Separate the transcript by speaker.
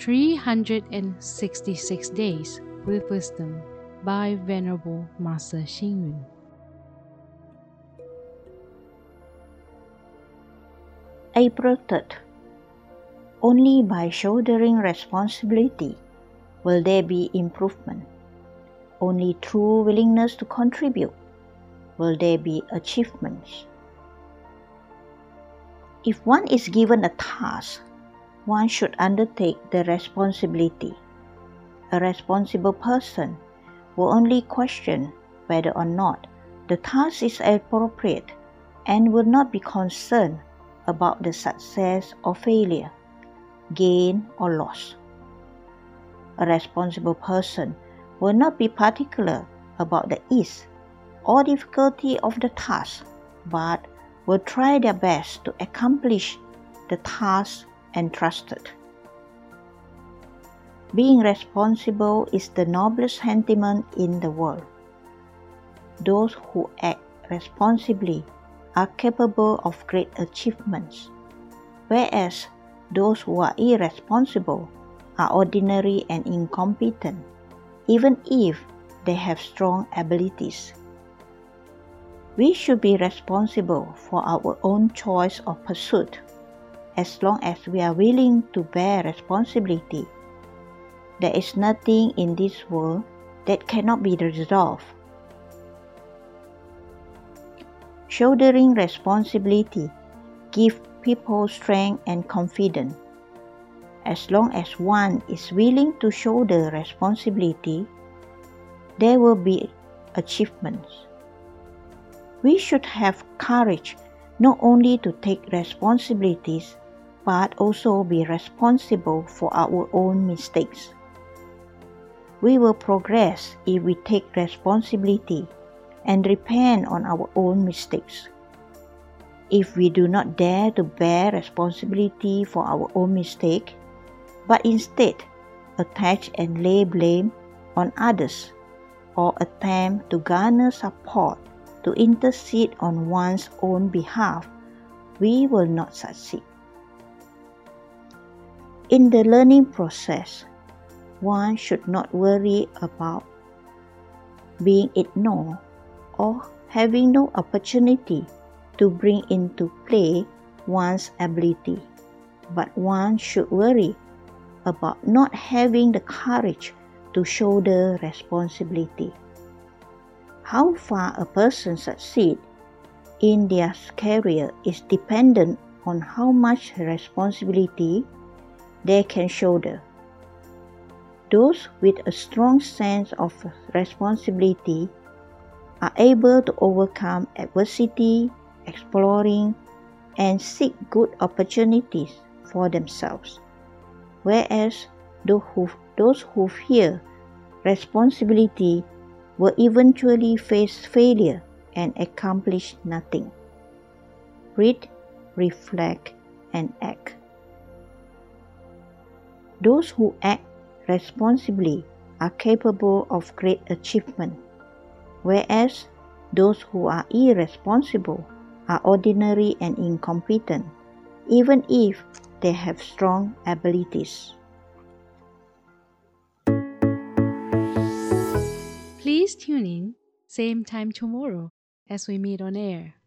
Speaker 1: 366 Days with Wisdom by Venerable Master Xing Yun.
Speaker 2: April 3rd. Only by shouldering responsibility will there be improvement. Only through willingness to contribute will there be achievements. If one is given a task, one should undertake the responsibility. A responsible person will only question whether or not the task is appropriate and will not be concerned about the success or failure, gain or loss. A responsible person will not be particular about the ease or difficulty of the task, but will try their best to accomplish the task entrusted. Being responsible is the noblest sentiment in the world. Those who act responsibly are capable of great achievements, whereas those who are irresponsible are ordinary and incompetent, even if they have strong abilities. We should be responsible for our own choice of pursuit as long as we are willing to bear responsibility. There is nothing in this world that cannot be resolved. Shouldering responsibility gives people strength and confidence. As long as one is willing to shoulder responsibility, there will be achievements we should have courage not only to take responsibilities but also be responsible for our own mistakes. We will progress if we take responsibility and repent on our own mistakes. If we do not dare to bear responsibility for our own mistake, but instead attach and lay blame on others or attempt to garner support to intercede on one's own behalf, we will not succeed. In the learning process, one should not worry about being ignored or having no opportunity to bring into play one's ability, but one should worry about not having the courage to shoulder responsibility. How far a person succeeds in their career is dependent on how much responsibility they can shoulder. Those with a strong sense of responsibility are able to overcome adversity, exploring, and seek good opportunities for themselves. Whereas those who, those who fear responsibility will eventually face failure and accomplish nothing. Read, reflect, and act. Those who act responsibly are capable of great achievement, whereas those who are irresponsible are ordinary and incompetent, even if they have strong abilities.
Speaker 1: Please tune in, same time tomorrow as we meet on air.